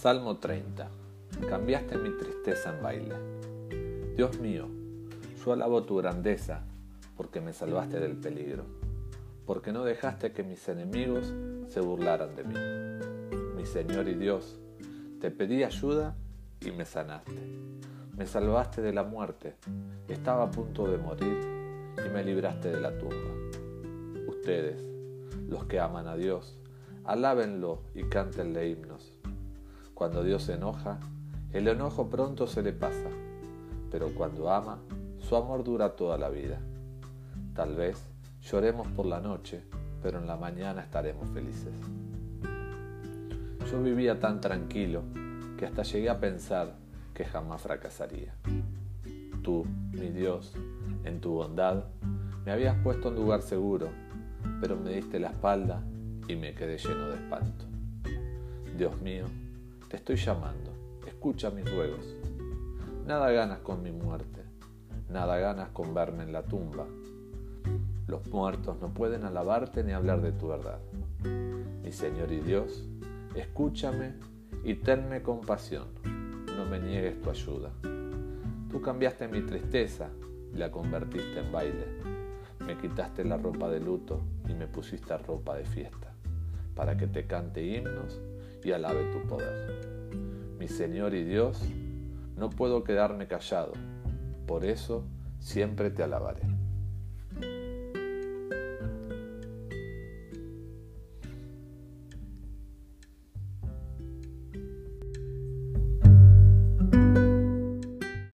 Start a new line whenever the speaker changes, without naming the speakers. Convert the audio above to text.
Salmo 30. Cambiaste mi tristeza en baile. Dios mío, yo alabo tu grandeza porque me salvaste del peligro, porque no dejaste que mis enemigos se burlaran de mí. Mi Señor y Dios, te pedí ayuda y me sanaste. Me salvaste de la muerte, estaba a punto de morir y me libraste de la tumba. Ustedes, los que aman a Dios, alábenlo y cántenle himnos cuando Dios se enoja, el enojo pronto se le pasa, pero cuando ama, su amor dura toda la vida. Tal vez lloremos por la noche, pero en la mañana estaremos felices. Yo vivía tan tranquilo que hasta llegué a pensar que jamás fracasaría. Tú, mi Dios, en tu bondad, me habías puesto en lugar seguro, pero me diste la espalda y me quedé lleno de espanto. Dios mío, te estoy llamando, escucha mis ruegos. Nada ganas con mi muerte, nada ganas con verme en la tumba. Los muertos no pueden alabarte ni hablar de tu verdad. Mi Señor y Dios, escúchame y tenme compasión, no me niegues tu ayuda. Tú cambiaste mi tristeza y la convertiste en baile. Me quitaste la ropa de luto y me pusiste ropa de fiesta, para que te cante himnos y alabe tu poder. Mi Señor y Dios, no puedo quedarme callado, por eso siempre te alabaré.